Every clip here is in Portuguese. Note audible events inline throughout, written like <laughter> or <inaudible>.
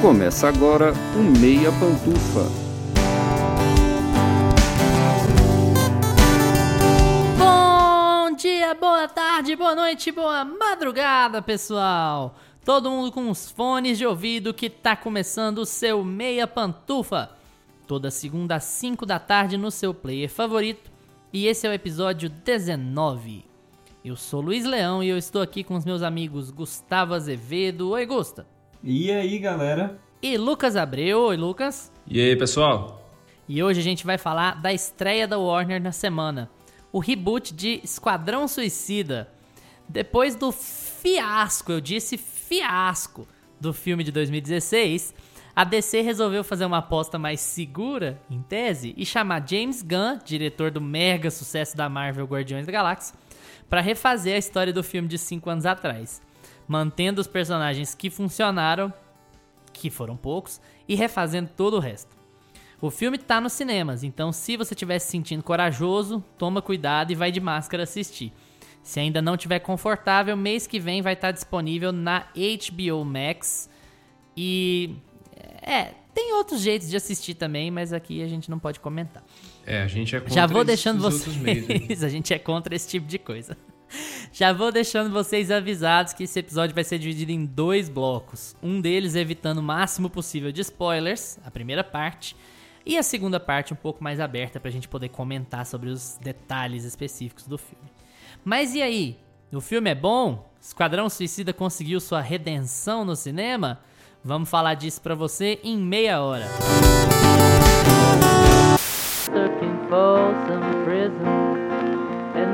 Começa agora o Meia Pantufa. Bom dia, boa tarde, boa noite, boa madrugada, pessoal! Todo mundo com os fones de ouvido que tá começando o seu Meia Pantufa. Toda segunda às 5 da tarde no seu player favorito. E esse é o episódio 19. Eu sou Luiz Leão e eu estou aqui com os meus amigos Gustavo Azevedo. Oi, Gusta. E aí, galera? E Lucas Abreu. Oi, Lucas. E aí, pessoal? E hoje a gente vai falar da estreia da Warner na semana. O reboot de Esquadrão Suicida. Depois do fiasco, eu disse fiasco, do filme de 2016, a DC resolveu fazer uma aposta mais segura, em tese, e chamar James Gunn, diretor do mega sucesso da Marvel Guardiões da Galáxia, para refazer a história do filme de 5 anos atrás, mantendo os personagens que funcionaram, que foram poucos, e refazendo todo o resto. O filme tá nos cinemas, então se você estiver se sentindo corajoso, toma cuidado e vai de máscara assistir. Se ainda não estiver confortável, mês que vem vai estar disponível na HBO Max. E é, tem outros jeitos de assistir também, mas aqui a gente não pode comentar. É, a gente é contra Já vou deixando vocês. <laughs> a gente é contra esse tipo de coisa. Já vou deixando vocês avisados que esse episódio vai ser dividido em dois blocos. Um deles evitando o máximo possível de spoilers, a primeira parte, e a segunda parte um pouco mais aberta pra gente poder comentar sobre os detalhes específicos do filme. Mas e aí? O filme é bom? Esquadrão Suicida conseguiu sua redenção no cinema? Vamos falar disso pra você em meia hora. Looking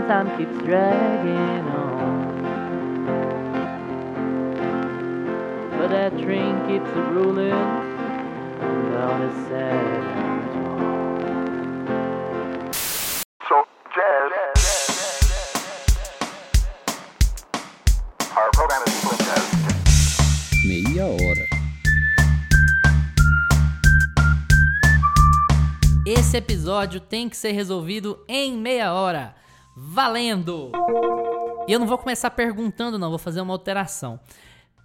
time keeps dragging on. But that train keeps a rolling down a sad So jazz. Our program is split jazz. Meia hora. Esse episódio tem que ser resolvido em meia hora. Valendo! E eu não vou começar perguntando, não, vou fazer uma alteração.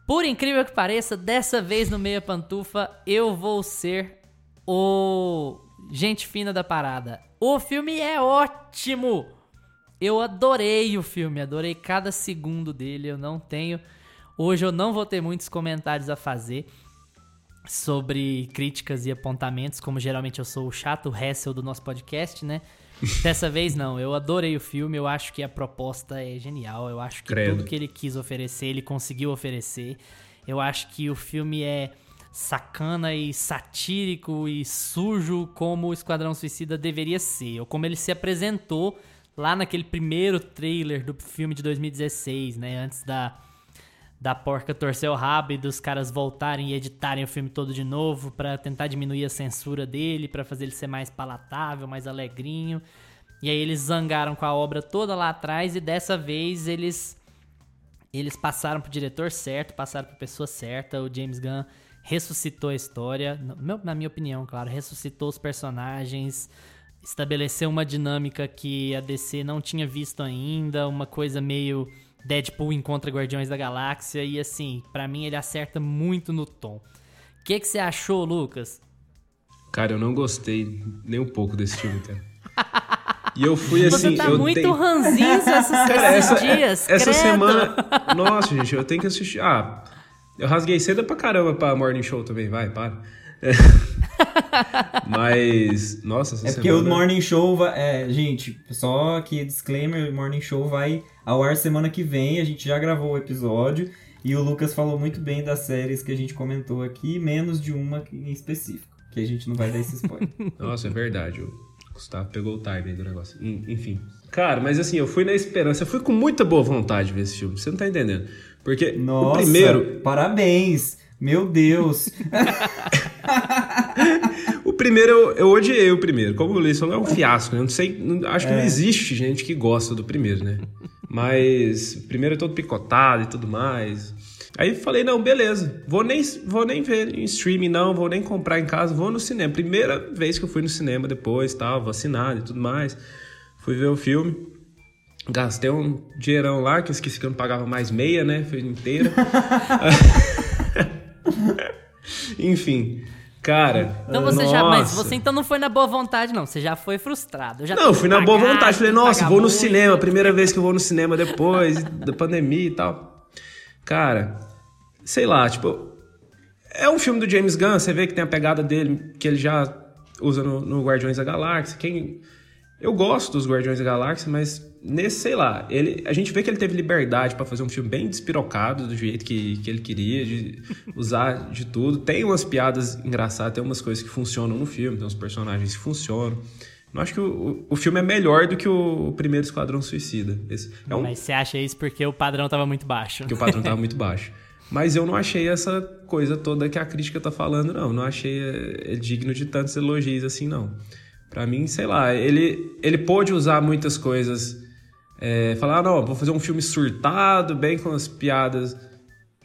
Por incrível que pareça, dessa vez no Meia Pantufa, eu vou ser o gente fina da parada. O filme é ótimo! Eu adorei o filme, adorei cada segundo dele. Eu não tenho. Hoje eu não vou ter muitos comentários a fazer sobre críticas e apontamentos, como geralmente eu sou o chato Hessel do nosso podcast, né? Dessa vez não, eu adorei o filme, eu acho que a proposta é genial, eu acho que Credo. tudo que ele quis oferecer, ele conseguiu oferecer. Eu acho que o filme é sacana e satírico e sujo como o Esquadrão Suicida deveria ser, ou como ele se apresentou lá naquele primeiro trailer do filme de 2016, né, antes da da porca torcer o rabo e dos caras voltarem e editarem o filme todo de novo pra tentar diminuir a censura dele, pra fazer ele ser mais palatável, mais alegrinho. E aí eles zangaram com a obra toda lá atrás e dessa vez eles eles passaram pro diretor certo, passaram pra pessoa certa. O James Gunn ressuscitou a história, na minha opinião, claro, ressuscitou os personagens, estabeleceu uma dinâmica que a DC não tinha visto ainda, uma coisa meio Deadpool encontra Guardiões da Galáxia e assim, pra mim ele acerta muito no tom. O que que você achou, Lucas? Cara, eu não gostei nem um pouco desse filme, cara. E eu fui assim. Você tá eu muito tenho- ranzinho esses, Cara, esses essa, dias. essa credo. semana. Nossa, gente, eu tenho que assistir. Ah, eu rasguei cedo pra caramba pra Morning Show também, vai, para. É. Mas, nossa, essa É porque semana... o Morning Show vai. É, gente, só aqui disclaimer: o Morning Show vai ao ar semana que vem. A gente já gravou o episódio. E o Lucas falou muito bem das séries que a gente comentou aqui, menos de uma em específico. Que a gente não vai dar esse spoiler. <laughs> Nossa, é verdade. O Gustavo pegou o time aí do negócio. En- Enfim. Cara, mas assim, eu fui na esperança. Eu fui com muita boa vontade ver esse filme. Você não tá entendendo. Porque Nossa, o primeiro. parabéns! Meu Deus! <laughs> <laughs> O primeiro eu, eu odiei o primeiro. Como o falou, é um fiasco. né? Eu não sei. não- acho que não existe gente que gosta do primeiro, né? Mas o primeiro é todo picotado e tudo mais. Aí falei, não, beleza. Vou nem, vou nem ver em streaming, não. Vou nem comprar em casa. Vou no cinema. Primeira vez que eu fui no cinema depois, tal, vacinado e tudo mais. Fui ver o filme. Gastei um dinheirão lá, que eu esqueci que eu não pagava mais meia, né? Foi inteira. <laughs> <laughs> Enfim, cara. Então você já. Mas nossa. você então não foi na boa vontade, não. Você já foi frustrado. Já Não, fui na boa pagar, vontade. Falei, nossa, vou no muito. cinema. Primeira vez que eu vou no cinema depois da pandemia e tal. Cara, sei lá, tipo. É um filme do James Gunn, você vê que tem a pegada dele que ele já usa no, no Guardiões da Galáxia. Quem. Eu gosto dos Guardiões da Galáxia, mas nesse, sei lá, ele, a gente vê que ele teve liberdade pra fazer um filme bem despirocado do jeito que, que ele queria, de <laughs> usar de tudo. Tem umas piadas engraçadas, tem umas coisas que funcionam no filme, tem uns personagens que funcionam. Não acho que o, o, filme é melhor do que o, primeiro Esquadrão Suicida. Esse é um, Mas você acha isso porque o padrão tava muito baixo. que o padrão tava <laughs> muito baixo. Mas eu não achei essa coisa toda que a crítica tá falando, não. Não achei é, é digno de tantos elogios assim, não. Pra mim, sei lá, ele, ele pôde usar muitas coisas. É, falar, ah, não, vou fazer um filme surtado, bem com as piadas,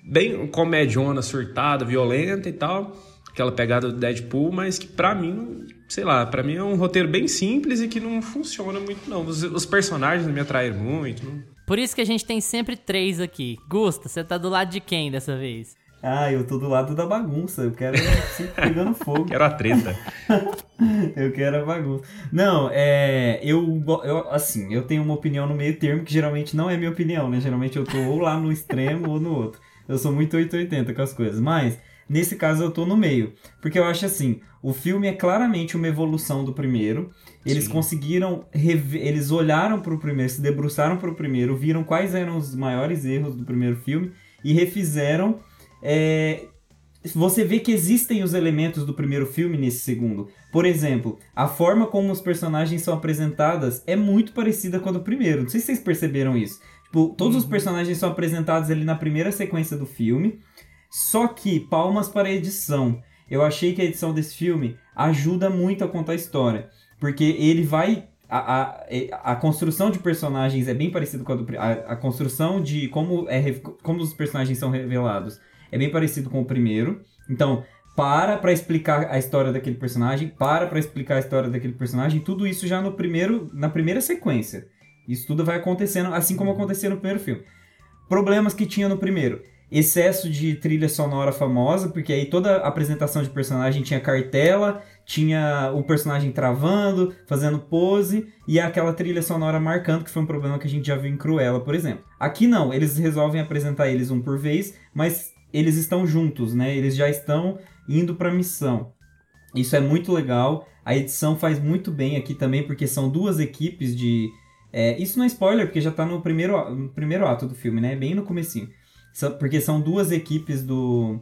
bem comediona, surtada, violenta e tal. Aquela pegada do Deadpool, mas que pra mim, sei lá, pra mim é um roteiro bem simples e que não funciona muito, não. Os, os personagens não me atraíram muito. Não... Por isso que a gente tem sempre três aqui. Gusta, você tá do lado de quem dessa vez? Ah, eu tô do lado da bagunça. Eu quero se pegando <laughs> fogo. Quero a treta. <laughs> eu quero a bagunça. Não, é. Eu, eu. Assim, eu tenho uma opinião no meio termo que geralmente não é minha opinião, né? Geralmente eu tô ou lá no extremo ou no outro. Eu sou muito 880 com as coisas. Mas, nesse caso, eu tô no meio. Porque eu acho assim: o filme é claramente uma evolução do primeiro. Eles Sim. conseguiram. Eles olharam pro primeiro, se debruçaram pro primeiro, viram quais eram os maiores erros do primeiro filme e refizeram. É, você vê que existem os elementos do primeiro filme nesse segundo. Por exemplo, a forma como os personagens são apresentadas é muito parecida com a do primeiro. Não sei se vocês perceberam isso. Tipo, todos os personagens são apresentados ali na primeira sequência do filme. Só que, palmas para a edição. Eu achei que a edição desse filme ajuda muito a contar a história. Porque ele vai. A, a, a construção de personagens é bem parecida com a do. A, a construção de como, é, como os personagens são revelados é bem parecido com o primeiro. Então, para pra explicar a história daquele personagem, para pra explicar a história daquele personagem, tudo isso já no primeiro, na primeira sequência. Isso tudo vai acontecendo assim como acontecia no primeiro filme. Problemas que tinha no primeiro. Excesso de trilha sonora famosa, porque aí toda apresentação de personagem tinha cartela, tinha o personagem travando, fazendo pose, e aquela trilha sonora marcando, que foi um problema que a gente já viu em Cruella, por exemplo. Aqui não, eles resolvem apresentar eles um por vez, mas eles estão juntos, né? Eles já estão indo pra missão. Isso é muito legal. A edição faz muito bem aqui também, porque são duas equipes de. é, isso não é spoiler, porque já tá no primeiro, no primeiro ato do filme, né? Bem no comecinho. Porque são duas equipes do,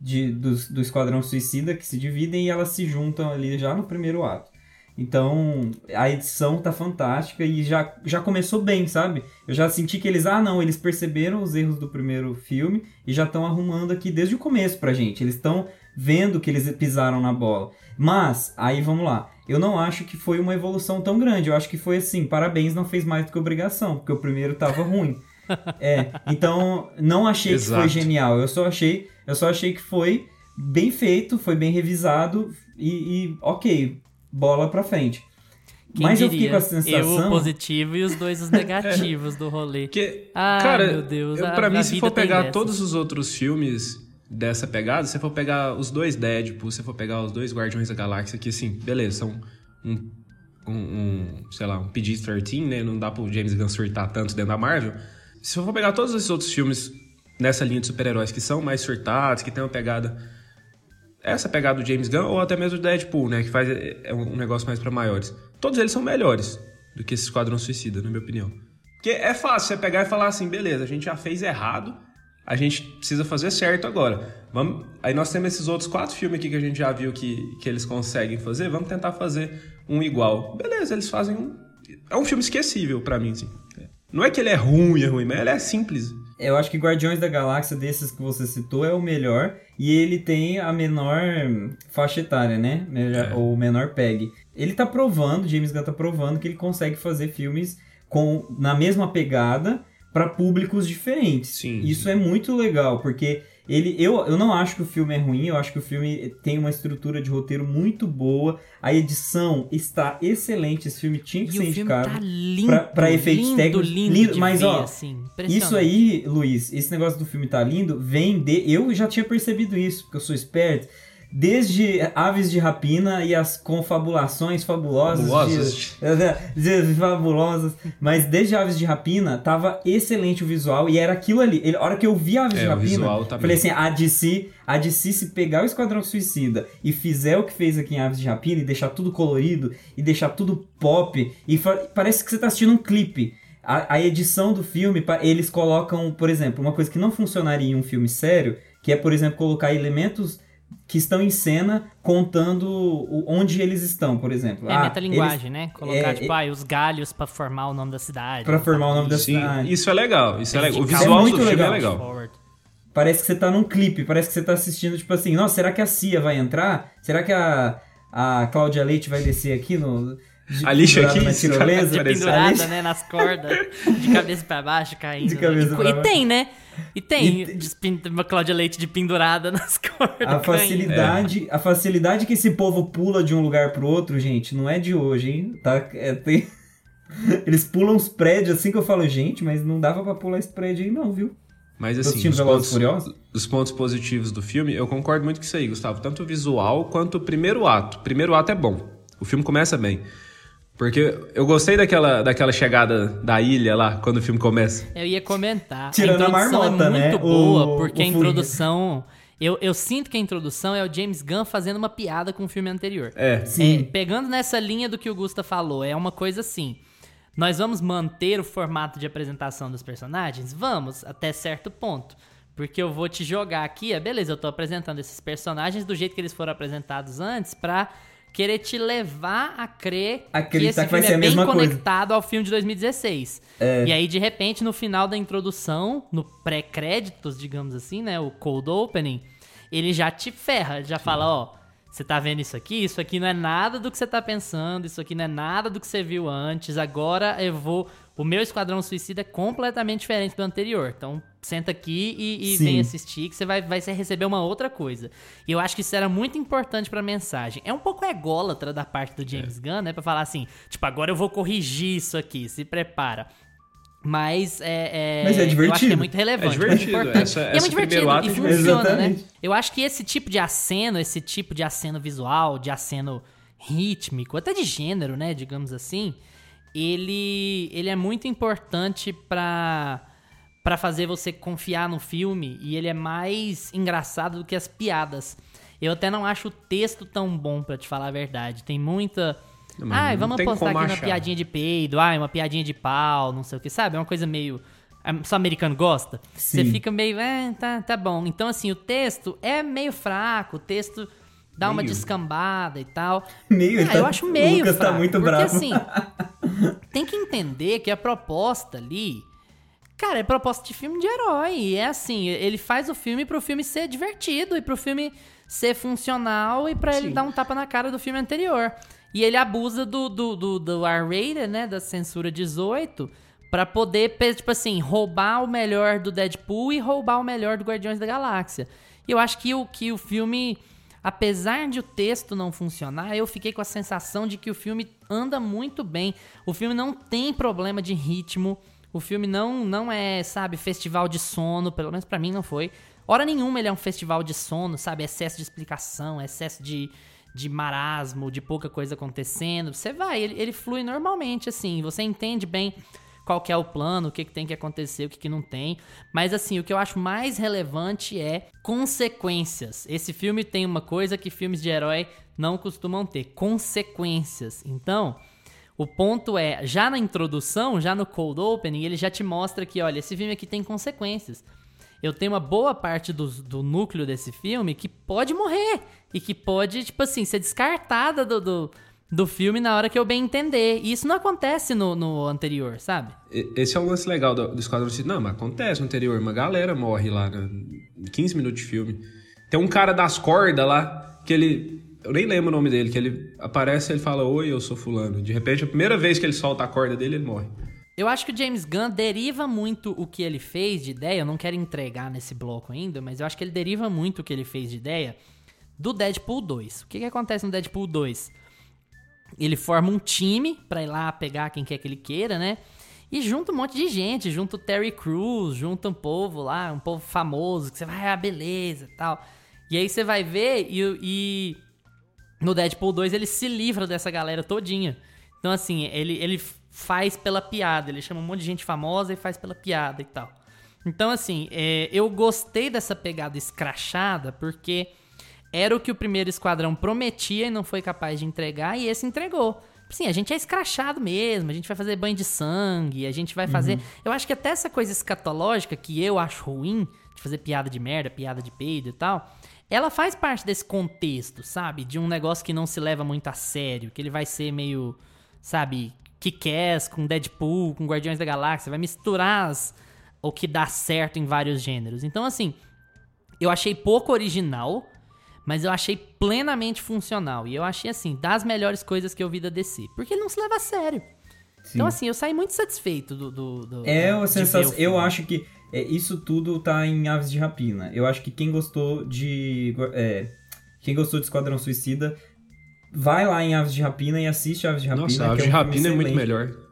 de, do, do Esquadrão Suicida que se dividem e elas se juntam ali já no primeiro ato. Então, a edição tá fantástica e já, já começou bem, sabe? Eu já senti que eles, ah não, eles perceberam os erros do primeiro filme e já estão arrumando aqui desde o começo pra gente. Eles estão vendo que eles pisaram na bola. Mas, aí vamos lá. Eu não acho que foi uma evolução tão grande. Eu acho que foi assim, parabéns, não fez mais do que obrigação, porque o primeiro tava ruim. <laughs> É, então não achei que foi Exato. genial. Eu só achei, eu só achei que foi bem feito, foi bem revisado e, e ok, bola pra frente. Quem Mas eu diria? fiquei com a Eu o sensação. positivo e os dois os <laughs> negativos do rolê. Porque, Ah, cara, meu Deus, eu, a- pra a mim, se vida for pegar dessas. todos os outros filmes dessa pegada, se for pegar os dois Deadpool, se for pegar os dois Guardiões da Galáxia, que assim, beleza, são um, um, um, sei lá, um PG-13, né? Não dá pro James Gunn surtar tanto dentro da Marvel. Se eu for pegar todos esses outros filmes nessa linha de super-heróis que são mais surtados, que tem uma pegada essa pegada do James Gunn ou até mesmo do Deadpool, né, que faz é um negócio mais pra maiores. Todos eles são melhores do que esse Esquadrão Suicida, na minha opinião. Porque é fácil você pegar e falar assim, beleza, a gente já fez errado, a gente precisa fazer certo agora. Vamos... Aí nós temos esses outros quatro filmes aqui que a gente já viu que, que eles conseguem fazer, vamos tentar fazer um igual. Beleza, eles fazem um... É um filme esquecível pra mim, assim. Não é que ele é ruim, é ruim, mas ele é simples. Eu acho que Guardiões da Galáxia, desses que você citou, é o melhor. E ele tem a menor faixa etária, né? Melhor- É. Ou menor PEG. Ele tá provando, James Gunn tá provando que ele consegue fazer filmes com na mesma pegada para públicos diferentes. Sim, Isso é muito legal, porque ele eu, eu não acho que o filme é ruim, eu acho que o filme tem uma estrutura de roteiro muito boa. A edição está excelente, esse filme tinha que E ser indicado. tá lindo, pra- pra efeitos lindo, técnicos, lindo, lindo, mas, ver, ó, assim, Isso aí, Luiz, esse negócio do filme tá lindo, vem de. Eu já tinha percebido isso, porque eu sou esperto. Desde Aves de Rapina e as confabulações fabulosas. Fabulosas. De, <laughs> de- fabulosas. Mas desde Aves de Rapina, tava excelente o visual e era aquilo ali. Ele- a hora que eu vi Aves É, de Rapina, tá falei assim, a DC, a DC se pegar o Esquadrão Suicida e fizer o que fez aqui em Aves de Rapina e deixar tudo colorido e deixar tudo pop e parece que você tá assistindo um clipe. A, a edição do filme, eles colocam, por exemplo, uma coisa que não funcionaria em um filme sério, que é, por exemplo, colocar elementos que estão em cena contando onde eles estão, por exemplo. É Ah, metalinguagem, né? Colocar, é, tipo, ah, os galhos pra formar o nome da cidade. Pra formar o nome da Sim, cidade. isso é legal. Isso é legal. O visual muito do filme legal. é legal. Forward. Parece que você tá num clipe, parece que você tá assistindo, tipo assim, nossa, será que a Cia vai entrar? Será que a, a Cláudia Leite vai descer aqui no. De- A lixa aqui, tirolesa? De pendurada, né? Nas cordas, de cabeça pra baixo, caindo. De né? cabeça e, pra e baixo. tem, né? E tem E- uma Cláudia Leite de pendurada <laughs> nas cordas. A facilidade, a facilidade que esse povo pula de um lugar pro outro, gente, não é de hoje, hein? Tá, é, tem- <laughs> Eles pulam os prédios assim que eu falo, gente, mas não dava pra pular esse prédio aí não, viu? Mas assim, os pontos, os pontos positivos do filme, eu concordo muito com isso aí, Gustavo. Tanto o visual quanto o primeiro ato. O primeiro ato é bom. O filme começa bem. Porque eu gostei daquela, daquela chegada da ilha lá, quando o filme começa. Eu ia comentar. Tirando a a introdução marmota, é muito né? boa, O- porque o a introdução. Eu, eu sinto que a introdução é o James Gunn fazendo uma piada com o filme anterior. É. Sim. É, pegando nessa linha do que o Gusta falou, é uma coisa assim. Nós vamos manter o formato de apresentação dos personagens? Vamos, até certo ponto. Porque eu vou te jogar aqui, é beleza, eu tô apresentando esses personagens do jeito que eles foram apresentados antes pra querer te levar a crer que Acreditar esse que vai filme ser é bem mesma coisa. conectado ao filme de 2016. É. E aí, de repente, no final da introdução, no pré-créditos, digamos assim, né, o cold opening, ele já te ferra, ele já fala, ó, você tá vendo isso aqui? Isso aqui não é nada do que você tá pensando, isso aqui não é nada do que você viu antes. Agora eu vou. O meu Esquadrão Suicida é completamente diferente do anterior. Então, senta aqui e, e vem assistir, que você vai, vai receber uma outra coisa. E eu acho que isso era muito importante pra mensagem. É um pouco ególatra da parte do James Gunn, né? Pra falar assim, tipo, agora eu vou corrigir isso aqui, se prepara. Mas é, é- Mas é Eu acho que é divertido. muito relevante. É divertido, muito importante. essa- e é muito primeiro divertido. E é funciona, divertido. né? Exatamente. Eu acho que esse tipo de aceno, esse tipo de aceno visual, de aceno rítmico, até de gênero, né, digamos assim, ele, ele é muito importante pra, pra fazer você confiar no filme e ele é mais engraçado do que as piadas. Eu até não acho o texto tão bom, pra te falar a verdade. Tem muita... Não, mas Ai, vamos apostar aqui uma achar. piadinha de peido, ai, uma piadinha de pau, não sei o que, sabe? É uma coisa meio... é, Só americano gosta? Você Sim. fica meio, é, tá, tá bom. Então, assim, o texto é meio fraco, o texto dá uma Meio. descambada e tal. Meio, ah, tá- eu acho o meio Lucas tá fraco, muito porque, bravo. assim, tem que entender que a proposta ali... Cara, é proposta de filme de herói. E é assim, ele faz o filme pro filme ser divertido e pro filme ser funcional e pra ele dar um tapa na cara do filme anterior. E ele abusa do, do, do, do R-rated, né? Da censura 18, pra poder, tipo assim, roubar o melhor do Deadpool e roubar o melhor do Guardiões da Galáxia. E eu acho que o, que o filme, apesar de o texto não funcionar, eu fiquei com a sensação de que o filme anda muito bem. O filme não tem problema de ritmo. O filme não, não é, sabe, festival de sono, pelo menos pra mim não foi. Hora nenhuma ele é um festival de sono, sabe? Excesso de explicação, excesso de, de marasmo, de pouca coisa acontecendo. Você vai, ele, ele flui normalmente, assim. Você entende bem qual que é o plano, o que, que tem que acontecer, o que, que não tem. Mas, assim, o que eu acho mais relevante é consequências. Esse filme tem uma coisa que filmes de herói não costumam ter: consequências. Então. O ponto é, já na introdução, já no cold opening, ele já te mostra que, olha, esse filme aqui tem consequências. Eu tenho uma boa parte do, do núcleo desse filme que pode morrer. E que pode, tipo assim, ser descartada do, do, do filme na hora que eu bem entender. E isso não acontece no, no anterior, sabe? Esse é o lance legal do, do Esquadrão Suicida. Não, mas acontece no anterior. Uma galera morre lá, né? 15 minutos de filme. Tem um cara das cordas lá, que ele... Eu nem lembro o nome dele, que ele aparece e ele fala, oi, eu sou fulano. De repente, a primeira vez que ele solta a corda dele, ele morre. Eu acho que o James Gunn deriva muito o que ele fez de ideia. Eu não quero entregar nesse bloco ainda, mas eu acho que ele deriva muito o que ele fez de ideia do Deadpool 2. O que, que acontece no Deadpool 2? Ele forma um time pra ir lá pegar quem quer que ele queira, né? E junta um monte de gente, junta o Terry Crews, junta um povo lá, um povo famoso, que você vai, ah, beleza tal. E aí você vai ver e, e no Deadpool 2 ele se livra dessa galera todinha. Então, assim, ele, ele faz pela piada. Ele chama um monte de gente famosa e faz pela piada e tal. Então, assim, é, eu gostei dessa pegada escrachada porque era o que o primeiro esquadrão prometia e não foi capaz de entregar, e esse entregou. Sim, a gente é escrachado mesmo, a gente vai fazer banho de sangue, a gente vai fazer. Eu acho que até essa coisa escatológica que eu acho ruim, de fazer piada de merda, piada de peido e tal, ela faz parte desse contexto, sabe? De um negócio que não se leva muito a sério, que ele vai ser meio, sabe, Kick-Ass com Deadpool, com Guardiões da Galáxia, vai misturar as, o que dá certo em vários gêneros. Então, assim, eu achei pouco original, mas eu achei plenamente funcional. E eu achei, assim, das melhores coisas que eu vi da DC. Porque ele não se leva a sério. Então, assim, eu saí muito satisfeito do. do, do É uma de sensação. Eu acho que é, isso tudo tá em Aves de Rapina. Eu acho que quem gostou de. é, quem gostou de Esquadrão Suicida, vai lá em Aves de Rapina e assiste Aves de Rapina. Nossa, que a Aves é de um filme Rapina é muito excelente. melhor.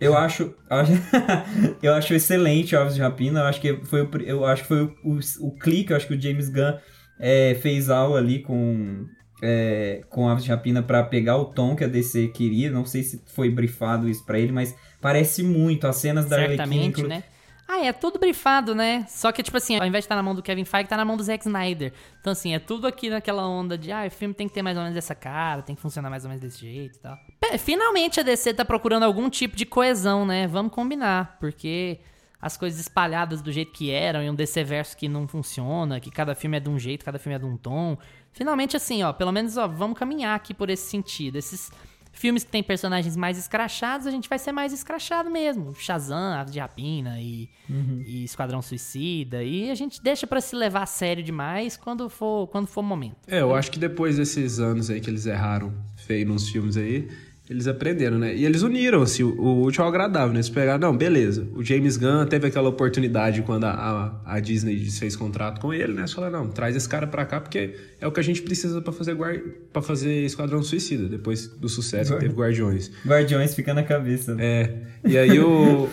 Eu acho, <laughs> eu acho excelente Aves de Rapina. Eu acho que foi o, eu acho que foi o, o, o clique. Eu acho que o James Gunn é, fez algo ali com é, com Aves de Rapina pra pegar o tom que a DC queria. Não sei se foi brifado isso pra ele, mas parece muito as cenas da Arlequina. Certamente, inclu- né? Ah, é tudo brifado, né? Só que, tipo assim, ao invés de estar na mão do Kevin Feige, tá na mão do Zack Snyder. Então, assim, é tudo aqui naquela onda de, ah, o filme tem que ter mais ou menos essa cara, tem que funcionar mais ou menos desse jeito e tal. Finalmente a DC tá procurando algum tipo de coesão, né? Vamos combinar, porque as coisas espalhadas do jeito que eram e um DC verso que não funciona, que cada filme é de um jeito, cada filme é de um tom. Finalmente, assim, ó, pelo menos, ó, vamos caminhar aqui por esse sentido. Esses filmes que tem personagens mais escrachados, a gente vai ser mais escrachado mesmo. Shazam, Aves de Rapina e, e Esquadrão Suicida. E a gente deixa pra se levar a sério demais quando for, quando for o momento. É, eu acho que depois desses anos aí que eles erraram feio nos filmes aí, eles aprenderam, né? E eles uniram, assim, o, o útil ao agradável, né? Eles pegaram, não, beleza. O James Gunn teve aquela oportunidade quando a, a, a Disney fez contrato com ele, né? Eles falaram, não, traz esse cara pra cá porque é o que a gente precisa pra fazer, guar... pra fazer Esquadrão Suicida, depois do sucesso que teve Guardiões. Guardiões fica na cabeça. né? É, e aí o,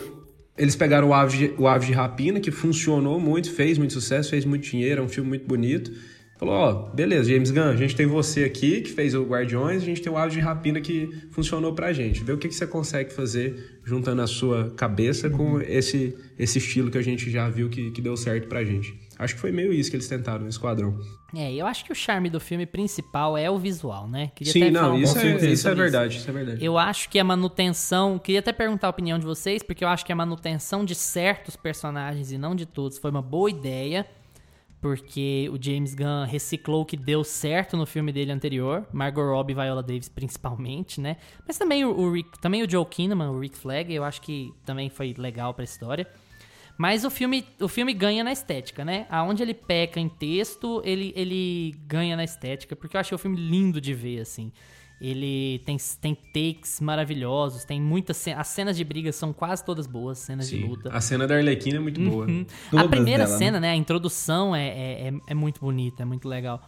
eles pegaram o Aves, de, o Aves de Rapina, que funcionou muito, fez muito sucesso, fez muito dinheiro, é um filme muito bonito. Falou, ó, beleza, James Gunn, a gente tem você aqui, que fez o Guardiões, a gente tem o Aves de Rapina que funcionou pra gente. Vê o que, que você consegue fazer juntando a sua cabeça com esse, esse estilo que a gente já viu que, que deu certo pra gente. Acho que foi meio isso que eles tentaram no Esquadrão. É, eu acho que o charme do filme principal é o visual, né? Queria Sim, não, isso é, isso é verdade, isso é verdade. Eu acho que a manutenção. Queria até perguntar a opinião de vocês, porque eu acho que a manutenção de certos personagens e não de todos foi uma boa ideia. Porque o James Gunn reciclou o que deu certo no filme dele anterior. Margot Robbie e Viola Davis, principalmente, né? Mas também o, o Rick, também o Joe Kinnaman, o Rick Flag, eu acho que também foi legal pra história. Mas o filme, o filme ganha na estética, né? Aonde ele peca em texto, ele, ele ganha na estética, porque eu achei o filme lindo de ver, assim. Ele tem, tem takes maravilhosos, tem muitas cenas. As cenas de briga são quase todas boas, cenas de Sim, luta. a cena da Arlequina é muito boa. Uhum. A primeira dela, né? cena, né? A introdução é, é, é, é muito bonita, é muito legal.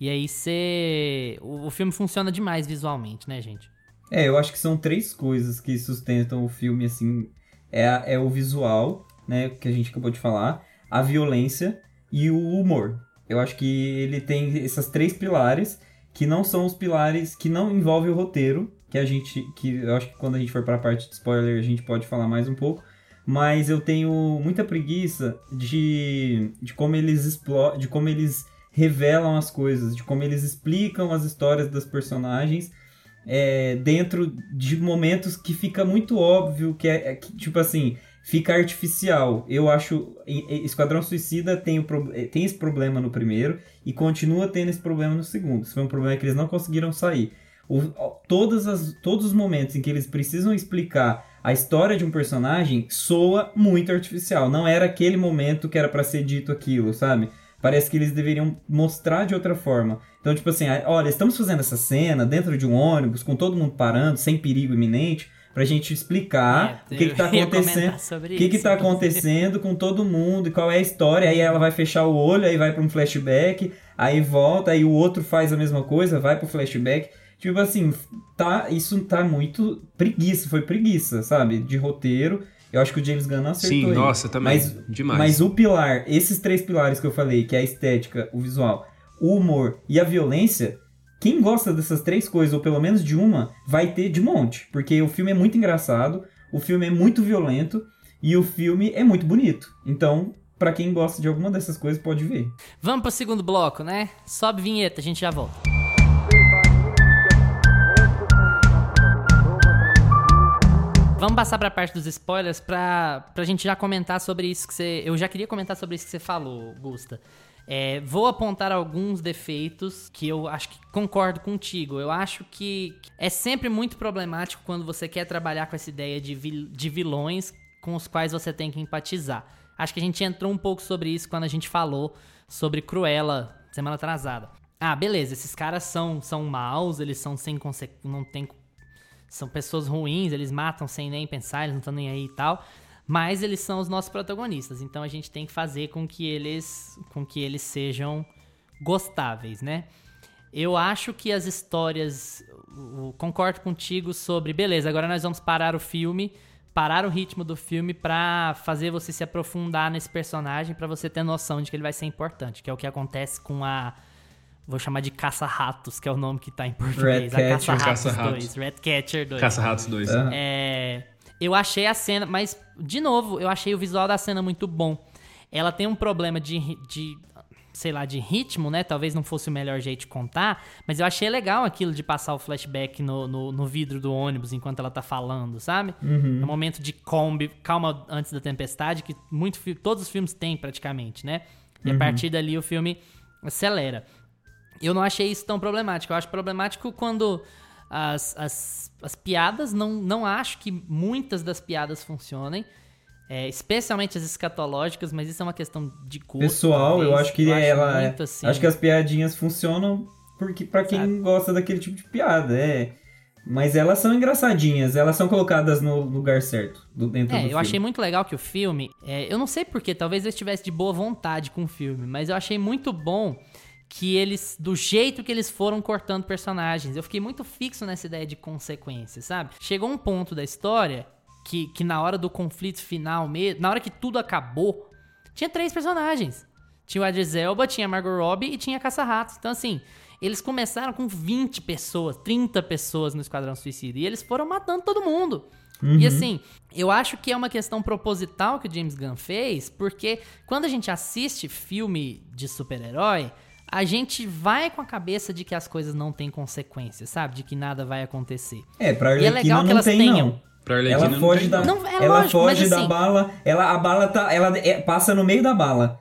E aí você. O, o filme funciona demais visualmente, né, gente? É, eu acho que são três coisas que sustentam o filme, assim. É, a- é o visual, né, que a gente acabou de falar, a violência e o humor. Eu acho que ele tem essas três pilares, que não são os pilares que não envolvem o roteiro, que a gente, que eu acho que quando a gente for para a parte de spoiler a gente pode falar mais um pouco, mas eu tenho muita preguiça de, de como eles explo de como eles revelam as coisas, de como eles explicam as histórias das personagens é, dentro de momentos que fica muito óbvio que é, é que, tipo assim fica artificial. Eu acho Esquadrão Suicida tem, o, eh, tem esse problema no primeiro e continua tendo esse problema no segundo. Isso foi um problema que eles não conseguiram sair. O, todas as, todos os momentos em que eles precisam explicar a história de um personagem soa muito artificial. Não era aquele momento que era pra ser dito aquilo, sabe? Parece que eles deveriam mostrar de outra forma. Então, tipo assim, olha, estamos fazendo essa cena dentro de um ônibus, com todo mundo parando, sem perigo iminente, pra gente explicar É, o que, que tá acontecendo. O que, que isso. tá acontecendo com todo mundo e qual é a história. Aí ela vai fechar o olho, aí vai pra um flashback, aí volta, aí o outro faz a mesma coisa, vai pro flashback. Tipo assim, tá, isso tá muito preguiça, foi preguiça, sabe? De roteiro. Eu acho que o James Gunn não acertou. Sim, aí. nossa, também. Mas, Demais. mas o pilar, esses três pilares que eu falei, que é a estética, o visual, o humor e a violência, quem gosta dessas três coisas, ou pelo menos de uma, vai ter de monte. Porque o filme é muito engraçado, o filme é muito violento e o filme é muito bonito. Então, pra quem gosta de alguma dessas coisas, pode ver. Vamos pro segundo bloco, né? Sobe vinheta, a gente já volta. Vamos passar pra parte dos spoilers pra, pra gente já comentar sobre isso que você. Eu já queria comentar sobre isso que você falou, Gusta. É, vou apontar alguns defeitos que eu acho que concordo contigo. Eu acho que é sempre muito problemático quando você quer trabalhar com essa ideia de, vil- de vilões com os quais você tem que empatizar. Acho que a gente entrou um pouco sobre isso quando a gente falou sobre Cruella semana atrasada. Ah, beleza, esses caras são, são maus, eles são sem conse... não tem são pessoas ruins, eles matam sem nem pensar, eles não estão nem aí e tal. Mas eles são os nossos protagonistas, então a gente tem que fazer com que eles, com que eles sejam gostáveis, né? Eu acho que as histórias, eu concordo contigo sobre, beleza, agora nós vamos parar o filme, parar o ritmo do filme pra fazer você se aprofundar nesse personagem, pra você ter noção de que ele vai ser importante, que é o que acontece com a vou chamar de Caça-Ratos, que é o nome que tá em português, a Ratcatcher. Caça-Ratos Caça-Ratos. 2, Ratcatcher 2. Caça-Ratos 2. Ah. É, eu achei a cena, mas de novo, eu achei o visual da cena muito bom. Ela tem um problema de, de sei lá, de ritmo, né? Talvez não fosse o melhor jeito de contar, mas eu achei legal aquilo de passar o flashback no, no, no vidro do ônibus enquanto ela tá falando, sabe? No momento de combi, calma antes da tempestade, que muito, todos os filmes têm praticamente, né? E a partir dali o filme acelera. Eu não achei isso tão problemático. Eu acho problemático quando as, as, as piadas, não, não acho que muitas das piadas funcionem. é, especialmente as escatológicas, mas isso é uma questão de gosto. Pessoal, eu talvez. acho que ela. muito assim. Acho que as piadinhas funcionam porque para quem Sabe? gosta daquele tipo de piada, é. Mas elas são engraçadinhas, elas são colocadas no lugar certo, do, dentro do É, eu filme. achei muito legal que o filme. é, eu não sei porquê, talvez eu estivesse de boa vontade com o filme, mas eu achei muito bom que eles. Do jeito que eles foram cortando personagens. Eu fiquei muito fixo nessa ideia de consequência, sabe? Chegou um ponto da história que, que na hora do conflito final mesmo, na hora que tudo acabou, tinha três personagens. Tinha o Idris Elba, tinha a Margot Robbie e tinha a Caça-Ratos. Então, assim, eles começaram com 20 pessoas, 30 pessoas no Esquadrão Suicida. E eles foram matando todo mundo. E assim, eu acho que é uma questão proposital que o James Gunn fez, porque quando a gente assiste filme de super-herói, a gente vai com a cabeça de que as coisas não têm consequências, sabe? De que nada vai acontecer. É, pra E é Arlequina legal que não elas tem, tenham. não. Pra Arlequina Ela não foge tem, da. Não, é ela lógico, foge mas da assim- bala. Ela, a bala tá. Ela é- passa no meio da bala.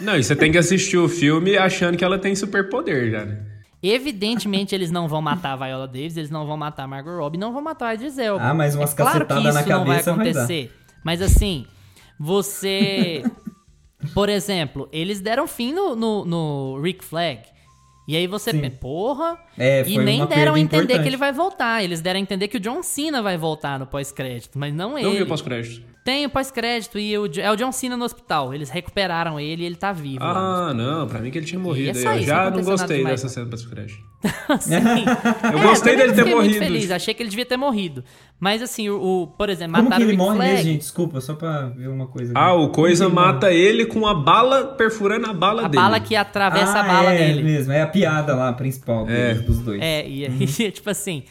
Não, e você tem que assistir o filme achando que ela tem superpoder já, né? Evidentemente, eles não vão matar a Viola Davis, eles não vão matar a Margot Robbie, não vão matar a Idris Elba. Ah, mas umas é claro que cacetadas isso na não vai cabeça vai dar. acontecer. Mas assim, você... <laughs> Por exemplo, eles deram fim no, no, no Rick Flag. E aí você Sim. pensa, porra, É, e nem deram a entender importante. que ele vai voltar. Eles deram a entender que o John Cena vai voltar no pós-crédito, mas não ele. Não vi o pós-crédito. Tem o pós-crédito e o, é o John Cena no hospital. Eles recuperaram ele e ele tá vivo. Ah, não, pra mim que ele tinha morrido. E é só Eu isso, já não gostei demais, dessa cena pós-crédito. <laughs> <laughs> Sim. Eu É, gostei dele ter fiquei muito morrido. feliz. Achei que ele devia ter morrido. Mas assim, o, o- por exemplo, Como que mataram ele morre Flag. mesmo, gente? Desculpa, só pra ver uma coisa. aqui. Ah, o Coisa Como que ele mata ele com a bala perfurando a bala A dele. bala que atravessa ah, a bala é dele. mesmo, é a piada lá principal É. dos dois. É, e aí, <laughs> tipo assim.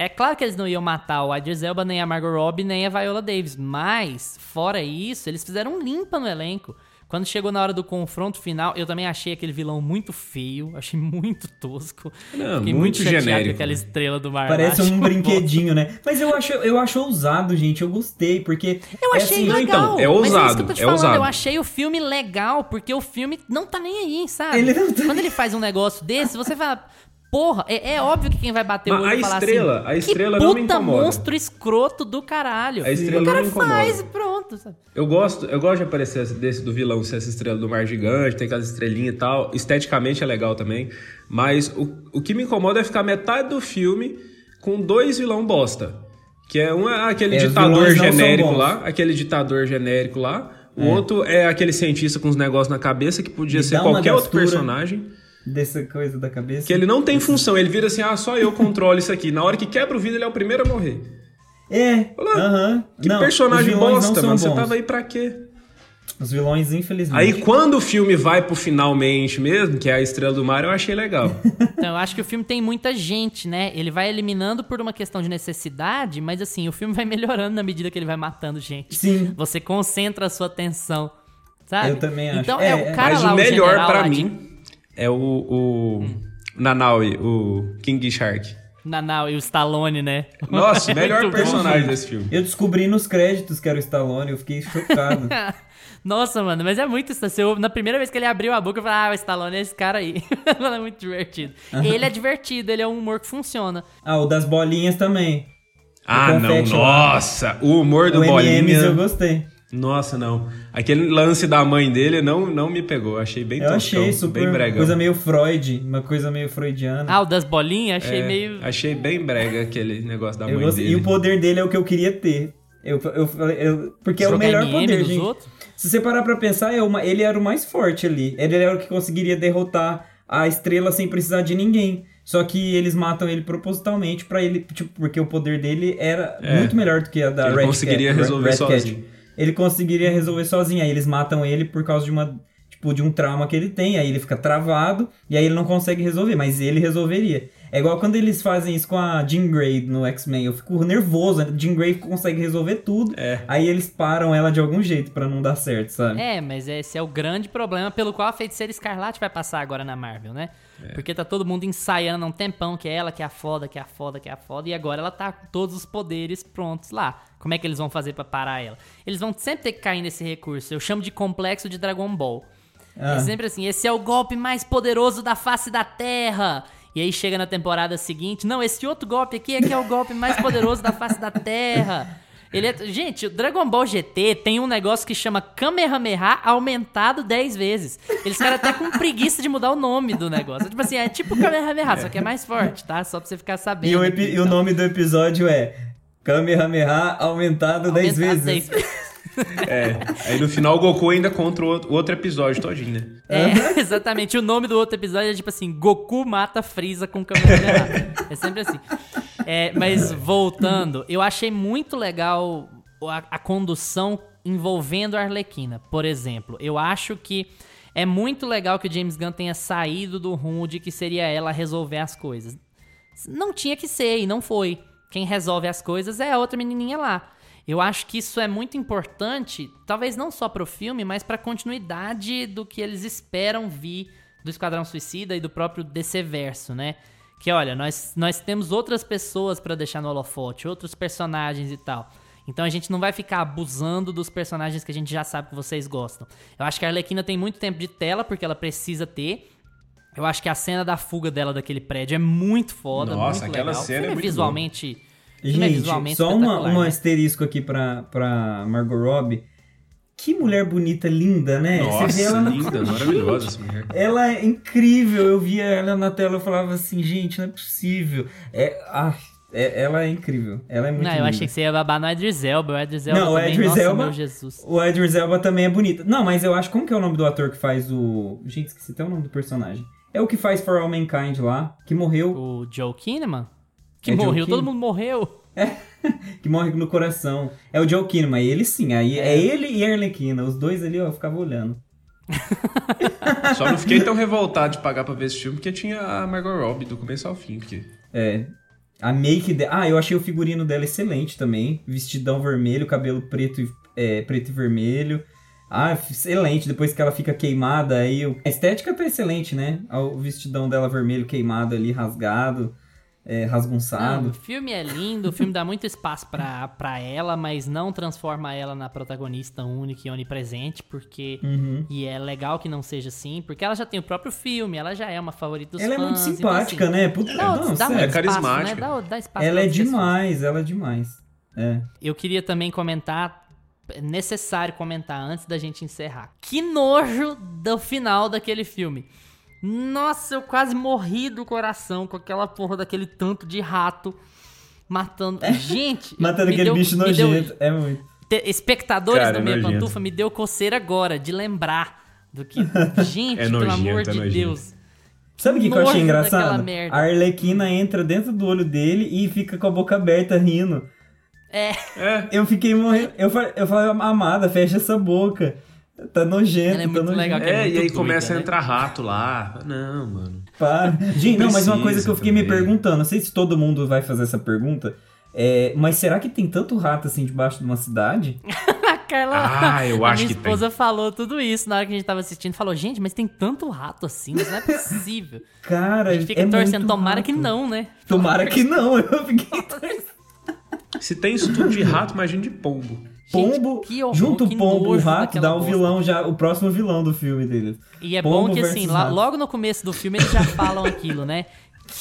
É claro que eles não iam matar o Idris Elba, nem a Margot Robbie, nem a Viola Davis. Mas, fora isso, eles fizeram um limpa no elenco. Quando chegou na hora do confronto final, eu também achei aquele vilão muito feio. Achei <laughs> muito tosco. Não, Fiquei muito chateado genérico. com aquela estrela do mar. Parece um brinquedinho, né? Mas eu acho, eu acho ousado, gente. Eu gostei, porque. Eu é achei assim, não, legal. então, é mas é isso ousado, que eu tô te é falando. ousado. Eu achei o filme legal, porque o filme não tá nem aí, sabe? Ele não tá- Quando ele faz um negócio desse, você fala. Porra, é, é óbvio que quem vai bater Mas o olho a e falar estrela- assim, a estrela que não me puta incomoda. monstro escroto do caralho. A estrela o não cara me incomoda. faz e pronto, sabe? Eu gosto, eu gosto de aparecer desse do vilão ser essa estrela do mar gigante, tem aquelas estrelinhas e tal. Esteticamente é legal também. Mas o, o que me incomoda é ficar metade do filme com dois vilão bosta. Que é um é aquele É, ditador não genérico lá, aquele ditador genérico lá. O outro é aquele cientista com os negócios na cabeça que podia Me ser qualquer outro personagem. Dessa coisa da cabeça. Que ele não tem função, ele vira assim, ah, só eu controlo isso aqui. Na hora que quebra o vidro, ele é o primeiro a morrer. É, Olha lá, aham. Que Não, personagem bosta, mano. Você bons. tava aí pra quê? Os vilões, infelizmente. Aí quando o filme vai pro finalmente mesmo, que é a Estrela do Mar, eu achei legal. <laughs> Então, eu acho que o filme tem muita gente, né? Ele vai eliminando por uma questão de necessidade, mas assim, o filme vai melhorando na medida que ele vai matando gente. Sim. Você concentra a sua atenção, sabe? Eu também acho. Então, É, é, é. o cara Mas lá, o melhor de- mim é o, o Nanaui, o King Shark. Nanau e o Stallone, né? Nossa, <laughs> É melhor muito bom. personagem desse filme. Eu descobri nos créditos que era o Stallone, eu fiquei chocado. <laughs> Nossa, mano, mas é muito isso. Você Na primeira vez que ele abriu a boca, eu falei, ah, o Stallone é esse cara aí. <laughs> É muito divertido. Ele é divertido, ele é um humor que funciona. ah, o das bolinhas também. Ah, não, nossa, o humor do o M&M's eu Bolinha. gostei. Nossa, não. Aquele lance da mãe dele não, não me pegou. Achei bem Eu achei bem super brega. coisa meio Freud, uma coisa meio freudiana. Ah, o das bolinhas, achei É, meio... Achei bem brega aquele negócio da Eu mãe gostei- dele. E o poder dele é o que eu queria ter. Eu, eu, eu- porque é o melhor MM poder, gente. outros? Se você parar pra pensar, é uma, ele era o mais forte ali. Ele era o que conseguiria derrotar a estrela sem precisar de ninguém. Só que eles matam ele propositalmente pra ele, tipo, porque o poder dele era É. muito melhor do que a da Ele Red conseguiria Cat, resolver Red Cat. Ele conseguiria resolver sozinho. Aí eles matam ele por causa de uma tipo de um trauma que ele tem, aí ele fica travado e aí ele não consegue resolver, mas ele resolveria. É igual quando eles fazem isso com a Jean Grey no X-Men, eu fico nervoso, a Jean Grey consegue resolver tudo, É. aí eles param ela de algum jeito pra não dar certo, sabe? É, mas esse é o grande problema pelo qual a Feiticeira Escarlate vai passar agora na Marvel, né? É. Porque tá todo mundo ensaiando há um tempão que é ela que é a foda, que é a foda, que é a foda, e agora ela tá com todos os poderes prontos lá. Como é que eles vão fazer pra parar ela? Eles vão sempre ter que cair nesse recurso. Eu chamo de complexo de Dragon Ball. Ah. É sempre assim, esse é o golpe mais poderoso da face da Terra. E aí chega na temporada seguinte, não, esse outro golpe aqui é que é o golpe mais poderoso da face da Terra. Ele é... Gente, o Dragon Ball GT tem um negócio que chama Kamehameha aumentado 10 vezes. Eles ficaram até com preguiça de mudar o nome do negócio. Tipo assim, é tipo Kamehameha, só que é mais forte, tá? Só pra você ficar sabendo. E o, epi- e o nome do episódio é Kamehameha aumentado 10 Aumentado vezes. 10 vezes. <laughs> É. Aí no final o Goku ainda contra o outro, o outro episódio todinho, né? É, <laughs> exatamente. O nome do outro episódio é tipo assim: Goku mata Freeza com Kamehameha. É sempre assim. É, mas voltando, eu achei muito legal a, a condução envolvendo a Arlequina. Por exemplo, eu acho que é muito legal que o James Gunn tenha saído do rumo de que seria ela resolver as coisas. Não tinha que ser e não foi. Quem resolve as coisas é a outra menininha lá. Eu acho que isso é muito importante, talvez não só pro filme, mas pra continuidade do que eles esperam vir do Esquadrão Suicida e do próprio DC Verso, né? Que olha, nós, nós temos outras pessoas pra deixar no holofote, outros personagens e tal. Então a gente não vai ficar abusando dos personagens que a gente já sabe que vocês gostam. Eu acho que a Arlequina tem muito tempo de tela, porque ela precisa ter. Eu acho que a cena da fuga dela daquele prédio é muito foda, Nossa, muito aquela legal. cena o é filme muito visualmente. o é Gente, visualmente só uma, um né? asterisco aqui pra, pra Margot Robbie. Que mulher bonita, linda, né? Você vê Nossa, ela na- linda, maravilhosa essa mulher. Ela é incrível, eu via ela na tela e falava assim, gente, não é possível. É, ah, é- ela é incrível, ela é muito Não, eu linda. achei que você ia babar no Idris Elba. O Idris Elba Não, o também, Idris nossa, Elba- meu Jesus. O Idris Elba também é bonito. Não, mas eu acho, como que é o nome do ator que faz o... Gente, esqueci até o nome do personagem. É o que faz For All Mankind lá, que morreu, O Joe Kinnaman? Que É Joe morreu, todo mundo morreu. <laughs> que morre no coração. É o Joe Kinnaman, ele sim, aí é, ele e a Arlequina, os dois ali, ó, eu ficava olhando. <laughs> Só não fiquei tão revoltado de pagar pra ver esse filme porque tinha a Margot Robbie do começo ao fim. Porque... É. A make dela. Ah, eu achei o figurino dela excelente também. Vestidão vermelho, cabelo preto e, é, preto e vermelho. Ah, excelente. Depois que ela fica queimada, aí. o- A estética tá excelente, né? O vestidão dela vermelho queimado ali, rasgado, é, Não, rasgunçado. o filme é lindo, o filme dá muito espaço pra, pra ela, mas não transforma ela na protagonista única e onipresente, porque... Uhum. E é legal que não seja assim, porque ela já tem o próprio filme, ela já é uma favorita dos Ela é fãs. muito então, simpática, assim, né? Puta, Não, não, dá sério. muito É espaço, carismática. né? Dá, dá espaço Ela é demais, ela é demais. É. Eu queria também comentar, é necessário comentar antes da gente encerrar. Que nojo do final daquele filme. Nossa, eu quase morri do coração com aquela porra daquele tanto de rato matando. Gente, <laughs> Matando aquele deu- bicho me deu- nojento. É muito. te- espectadores Cara, da minha nojento. pantufa me deu coceira agora de lembrar do que. <laughs> Gente, É pelo nojento, amor é de nojento. Deus. Sabe o que, que eu achei engraçado? A Arlequina entra dentro do olho dele e fica com a boca aberta rindo. É, É. Eu fiquei morrendo. Eu falei, eu falei, amada, fecha essa boca. Tá nojento, Ela é tá muito nojento. legal. que é É, muito e aí doida, começa a né? entrar rato lá. Não, mano. Para. Gente, não, mas uma coisa que eu fiquei me também. perguntando, não sei se todo mundo vai fazer essa pergunta, é, mas será que tem tanto rato assim debaixo de uma cidade? <laughs> A Carla, Ah, eu a acho minha que esposa falou tudo isso na hora que a gente tava assistindo. Falou, gente, mas tem tanto rato assim, isso não é possível. Cara, A gente fica é torcendo, tomara rato. que não, né? Tomara que não, <laughs> eu fiquei Se tem isso tudo de rato, imagina de pombo. Pombo, que horror, junto o pombo, o nojo rato, dá o vilão já, o próximo vilão do filme deles. E é Pombo bom que assim, lá- logo no começo do filme eles já falam aquilo, né?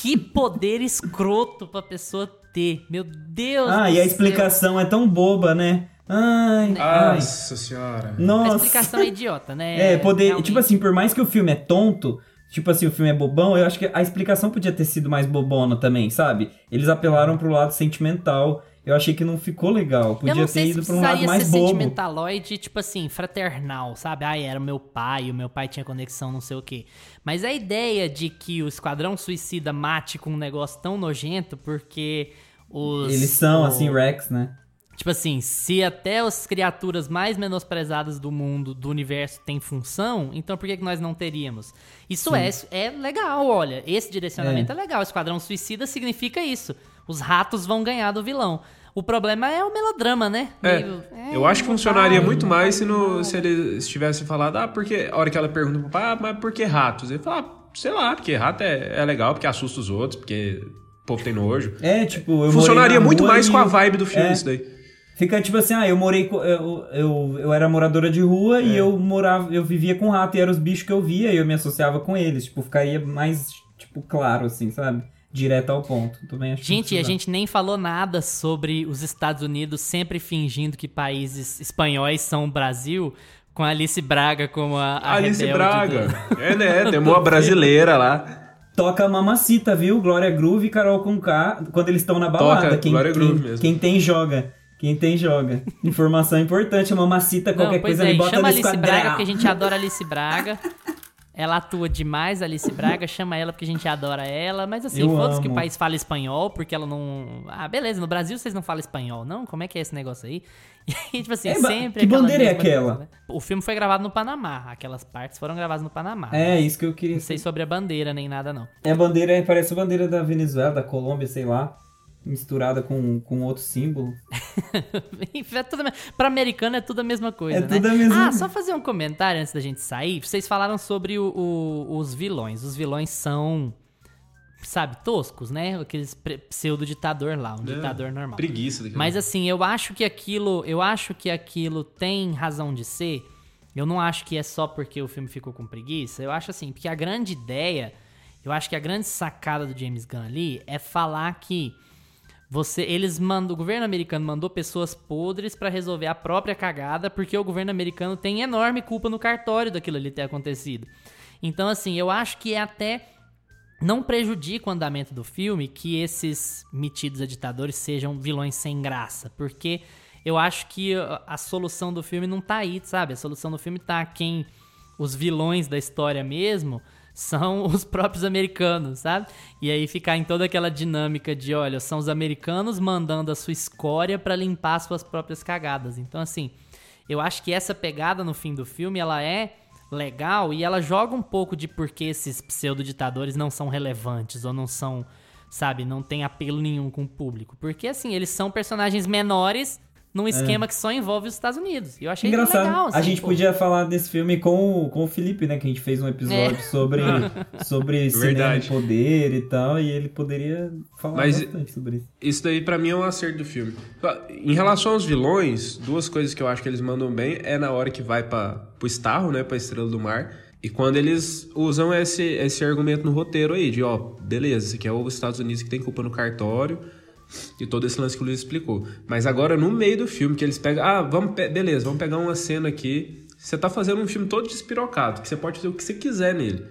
Que poder escroto pra pessoa ter. Meu Deus Ah, do e a céu. explicação é tão boba, né? Ai, ai. Nossa senhora. A Nossa. explicação é idiota, né? É, poder. Realmente. Tipo assim, por mais que o filme é tonto, tipo assim, o filme é bobão, eu acho que a explicação podia ter sido mais bobona também, sabe? Eles apelaram pro lado sentimental. Eu achei que não ficou legal. Podia ter ido pra um lado mais ser bobo. sentimentaloide, tipo assim, fraternal, sabe? Ah, era o meu pai, o meu pai tinha conexão, não sei o quê. Mas a ideia de que o Esquadrão Suicida mate com um negócio tão nojento, porque os... Eles são, o- assim, Rex, né? Tipo assim, se até as criaturas mais menosprezadas do mundo, do universo, têm função, então por que, que nós não teríamos? Isso é, é legal, olha. Esse direcionamento é. legal. Esquadrão Suicida significa isso. Os ratos vão ganhar do vilão. O problema é o melodrama, né? É, Meio- é, eu acho que funcionaria muito não mais se, no, se eles tivessem falado, ah, porque a hora que ela pergunta pro pai, ah, mas por que ratos? Ele fala, ah, sei lá, porque rato é, é legal, porque assusta os outros, porque o povo tem nojo. É, tipo, eu Funcionaria na muito mais e- com a vibe do filme É. isso daí. Fica tipo assim, ah, eu morei com. Eu, eu, eu era moradora de rua É. e eu morava. Eu vivia com rato e eram os bichos que eu via e eu me associava com eles. Tipo, ficaria mais, tipo, claro, assim, sabe? Direto ao ponto. Também acho Gente, a gente nem falou nada sobre os Estados Unidos sempre fingindo que países espanhóis são o Brasil, com a Alice Braga como a, a Alice Braga. do- <laughs> É, né? Tem uma brasileira lá. Toca Mamacita, viu? Glória Groove e Carol com K quando eles estão na balada. Toca quem, Glória quem, Groove mesmo. quem tem, joga. Quem tem, joga. Informação importante, a Mamacita, qualquer Não, pois coisa é, me bota chama Alice. Braga porque a gente adora Alice Braga. <laughs> Ela atua demais, Alice Braga, chama ela porque a gente adora ela. Mas assim, foda-se que o país fala espanhol, porque ela não. Ah, beleza, no Brasil vocês não falam espanhol, não? Como é que é esse negócio aí? <laughs> E tipo assim, É, sempre. que bandeira é aquela? coisa, né? O filme foi gravado no Panamá. Aquelas partes foram gravadas no Panamá. É, isso que eu queria Não sei sobre a bandeira nem nada, não. É a bandeira, parece a bandeira da Venezuela, da Colômbia, sei lá. Misturada com, com outro símbolo. <laughs> é tudo, pra americano é tudo a mesma coisa, É né? tudo a mesma- Ah, só fazer um comentário antes da gente sair. Vocês falaram sobre o- o- os vilões. Os vilões são, sabe, toscos, né? Aqueles pseudo-ditador lá, um ditador normal. Preguiça daquilo. Mas assim, eu acho que aquilo, eu acho que aquilo tem razão de ser. Eu não acho que é só porque o filme ficou com preguiça. Eu acho assim, porque a grande ideia, eu acho que a grande sacada do James Gunn ali é falar que você, eles mandam, o governo americano mandou pessoas podres pra resolver a própria cagada, porque o governo americano tem enorme culpa no cartório daquilo ali ter acontecido. Então assim, eu acho que é até não prejudica o andamento do filme que esses metidos ditadores sejam vilões sem graça, porque eu acho que a solução do filme não tá aí, sabe? A solução do filme tá quem os vilões da história mesmo são <laughs> os próprios americanos, sabe? E aí ficar em toda aquela dinâmica de, olha, são os americanos mandando a sua escória pra limpar suas próprias cagadas. Então assim, eu acho que essa pegada no fim do filme, ela é legal e ela joga um pouco de por que esses pseudo-ditadores não são relevantes ou não são, sabe, não tem apelo nenhum com o público. Porque, assim, eles são personagens menores num esquema que só envolve os Estados Unidos. E eu achei É. Engraçado. legal, assim, a gente pô. podia falar desse filme com, o- com o Felipe, né? Que a gente fez um episódio <laughs> É. sobre, sobre cinema e Verdade. poder e tal. E ele poderia falar Mas- bastante sobre isso. Isso daí pra mim é um acerto do filme. Em relação aos vilões, duas coisas que eu acho que eles mandam bem é na hora que vai para pro Starro, né, pra Estrela do Mar, e quando eles usam esse, esse argumento no roteiro aí, de ó, beleza, isso aqui é os Estados Unidos que tem culpa no cartório, e todo esse lance que o Luiz explicou. Mas agora, no meio do filme, que eles pegam, ah, vamos, pe- beleza, vamos pegar uma cena aqui, você tá fazendo um filme todo despirocado, que você pode fazer o que você quiser nele.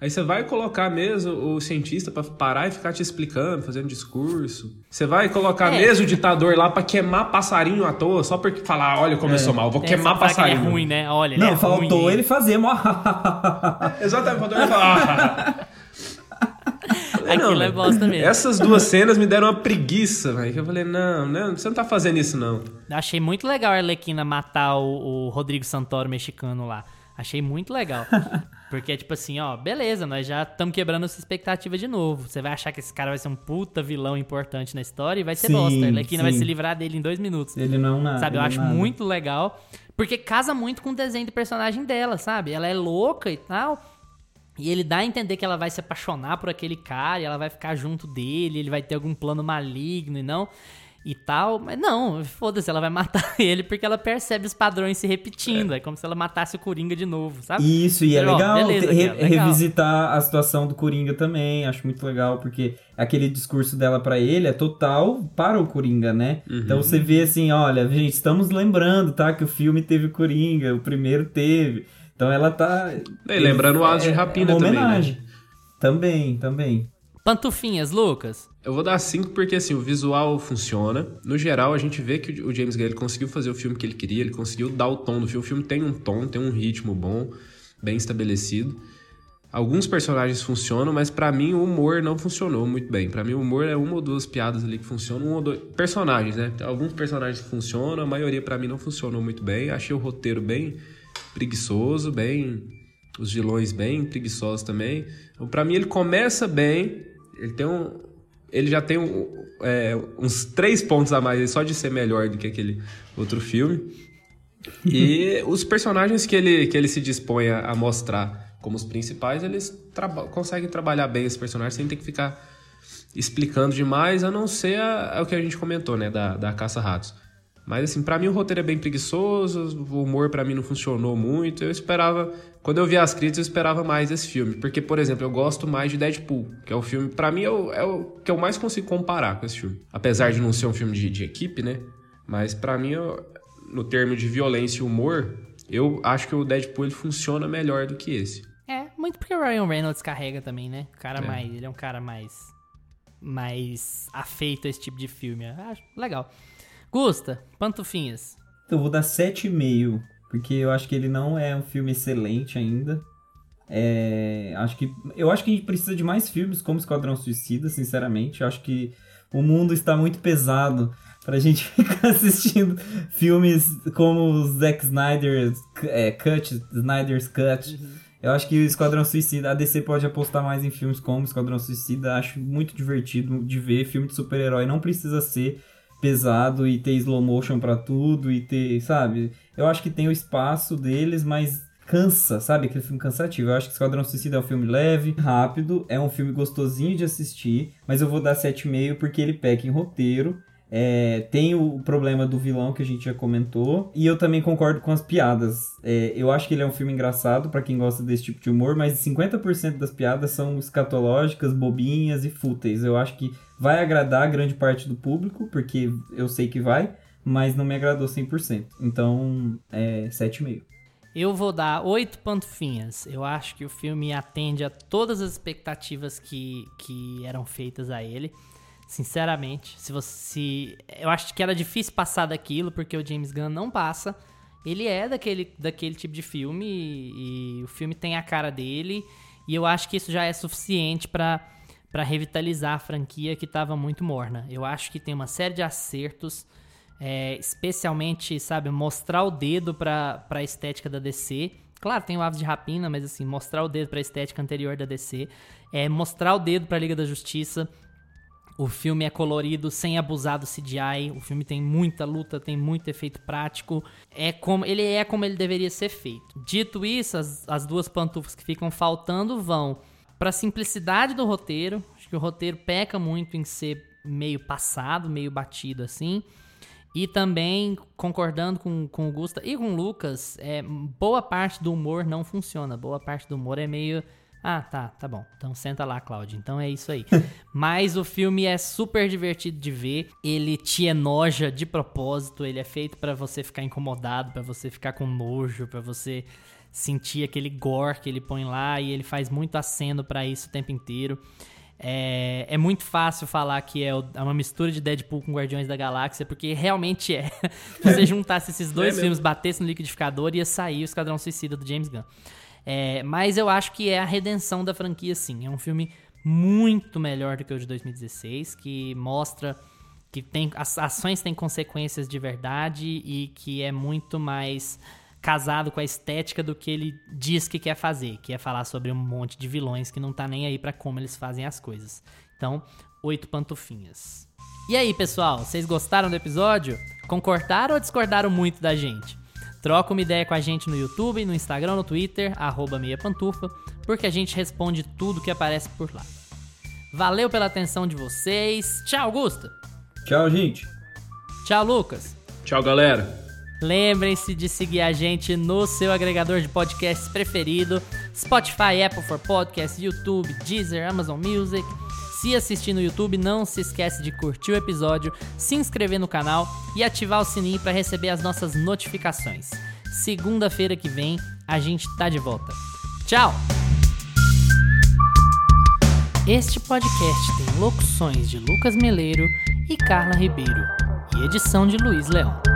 Aí você vai colocar mesmo o cientista pra parar e ficar te explicando, fazendo discurso. Você vai colocar É. mesmo o ditador lá pra queimar passarinho à toa, só porque falar, olha como eu sou mal, vou É, queimar fala que passarinho. Ele é ruim, né? Olha, ele Não, é faltou ruim. ele fazer. mó- <laughs> Exatamente, faltou ele falar. <laughs> "Ah, falei, não, Aquilo é bosta mesmo. Essas duas cenas me deram uma preguiça, velho. que Eu falei, não, não, você não tá fazendo isso, não. Eu Achei muito legal a Arlequina matar o, o Rodrigo Santoro mexicano lá. Achei muito legal. <laughs> Porque, tipo assim, ó, beleza, nós já estamos quebrando essa expectativa de novo. Você vai achar que esse cara vai ser um puta vilão importante na história e vai ser Sim, bosta. A Arlequina vai se livrar dele em dois minutos. Ele não é nada. Sabe, eu é acho nada. muito legal. Porque casa muito com o desenho do personagem dela, sabe? Ela é louca e tal. E ele dá a entender que ela vai se apaixonar por aquele cara e ela vai ficar junto dele, ele vai ter algum plano maligno e não. E tal, mas não, foda-se, ela vai matar <laughs> ele porque ela percebe os padrões se repetindo. É, como se ela matasse o Coringa de novo, sabe? Isso, e é Ó, legal, beleza, re- legal. revisitar a situação do Coringa também, acho muito legal, porque aquele discurso dela pra ele é total para o Coringa, né? Então você vê assim, olha, gente, estamos lembrando, tá, que o filme teve o Coringa, o primeiro teve. Então ela tá... E lembrando o Aso de Rapina é uma também, né? homenagem. Também, também. Pantufinhas, Lucas. Eu vou dar 5 porque assim, o visual funciona. No geral, a gente vê que o James Gunn ele conseguiu fazer o filme que ele queria, ele conseguiu dar o tom do filme. O filme tem um tom, tem um ritmo bom, bem estabelecido. Alguns personagens funcionam, mas pra mim o humor não funcionou muito bem. Pra mim o humor é uma ou duas piadas ali que funcionam, um ou dois personagens, né? Alguns personagens funcionam, a maioria pra mim não funcionou muito bem. Achei o roteiro bem preguiçoso, bem os vilões bem preguiçosos também. Então, pra mim ele começa bem, ele tem um ele já tem um, é, uns três pontos a mais só de ser melhor do que aquele outro filme. E <laughs> os personagens que ele, que ele se dispõe a, a mostrar como os principais, eles traba- conseguem trabalhar bem esses personagens sem ter que ficar explicando demais, a não ser a- a- o que a gente comentou, né, da, da Caça-Ratos. Mas, assim, pra mim o roteiro é bem preguiçoso, o humor pra mim não funcionou muito. Eu esperava, quando eu vi as críticas, eu esperava mais esse filme. Porque, por exemplo, eu gosto mais de Deadpool, que é o filme, pra mim, é o, é o que eu mais consigo comparar com esse filme. Apesar de não ser um filme de, de equipe, né? Mas pra mim, eu- no termo de violência e humor, eu acho que o Deadpool ele funciona melhor do que esse. É, muito porque o Ryan Reynolds carrega também, né? O cara É. mais. Ele é um cara mais. mais afeito a esse tipo de filme. Acho legal. Gusta, pantufinhas. Então eu vou dar 7,5, porque eu acho que ele não é um filme excelente ainda. É, acho que eu acho que a gente precisa de mais filmes como Esquadrão Suicida, sinceramente. Eu acho que o mundo está muito pesado pra gente <laughs> ficar assistindo filmes como o Zack Snyder's é, Cut, Snyder's Cut. Eu acho que o Esquadrão Suicida, a DC pode apostar mais em filmes como Esquadrão Suicida. Acho muito divertido de ver. Filme de super-herói não precisa ser pesado e ter slow motion pra tudo e ter, sabe? Eu acho que tem o espaço deles, mas cansa, sabe? Aquele filme cansativo. Eu acho que Esquadrão Suicida é um filme leve, rápido, é um filme gostosinho de assistir, mas eu vou dar 7,5 porque ele peca em roteiro. É, tem o problema do vilão que a gente já comentou. E eu também concordo com as piadas. É, eu acho que ele é um filme engraçado pra quem gosta desse tipo de humor, mas 50% das piadas são escatológicas, bobinhas e fúteis. Eu acho que vai agradar grande parte do público, porque eu sei que vai, mas não me agradou 100%. Então, é 7,5. Eu vou dar oito pantufinhas. Eu acho que o filme atende a todas as expectativas que, que eram feitas a ele. Sinceramente, se você. eu acho que era difícil passar daquilo, porque o James Gunn não passa. Ele é daquele, daquele tipo de filme e, e o filme tem a cara dele. E eu acho que isso já é suficiente pra para revitalizar a franquia que tava muito morna. Eu acho que tem uma série de acertos. É, especialmente, sabe, mostrar o dedo pra, pra estética da DC. Claro, tem o Aves de Rapina, mas assim, mostrar o dedo pra estética anterior da DC. É, mostrar o dedo pra Liga da Justiça. O filme é colorido sem abusar do CGI. O filme tem muita luta, tem muito efeito prático. É como ele é como ele deveria ser feito. Dito isso, as, as duas pantufas que ficam faltando vão pra simplicidade do roteiro. Acho que o roteiro peca muito em ser meio passado, meio batido assim. E também, concordando com, com o Gusta e com o Lucas, é, boa parte do humor não funciona. Boa parte do humor é meio. Ah, tá, tá bom. Então senta lá, Cláudio. Então é isso aí. <laughs> Mas o filme é super divertido de ver. Ele te enoja de propósito. Ele é feito pra você ficar incomodado, pra você ficar com nojo, pra você sentir aquele gore que ele põe lá. E ele faz muito aceno pra isso o tempo inteiro. É, é muito fácil falar que é, é uma mistura de Deadpool com Guardiões da Galáxia, porque realmente é. <laughs> Se você juntasse esses dois mesmo. filmes, batesse no liquidificador, ia sair o Esquadrão Suicida do James Gunn. É, mas eu acho que é a redenção da franquia, sim. É um filme muito melhor do que o de 2016, que mostra que tem, as ações têm consequências de verdade e que é muito mais casado com a estética do que ele diz que quer fazer, que é falar sobre um monte de vilões que não tá nem aí pra como eles fazem as coisas. Então, oito pantufinhas. E aí, pessoal, vocês gostaram do episódio? Concordaram ou discordaram muito da gente? Troca uma ideia com a gente no YouTube, no Instagram, no Twitter, arroba meia pantufa, porque a gente responde tudo que aparece por lá. Valeu pela atenção de vocês. Tchau, Augusto. Tchau, gente. Tchau, Lucas. Tchau, galera. Lembrem-se de seguir a gente no seu agregador de podcasts preferido: Spotify, Apple for Podcasts, YouTube, Deezer, Amazon Music. Se assistir no YouTube, não se esquece de curtir o episódio, se inscrever no canal e ativar o sininho para receber as nossas notificações. Segunda-feira que vem a gente tá de volta. Tchau! Este podcast tem locuções de Lucas Meleiro e Carla Ribeiro e edição de Luiz Leão.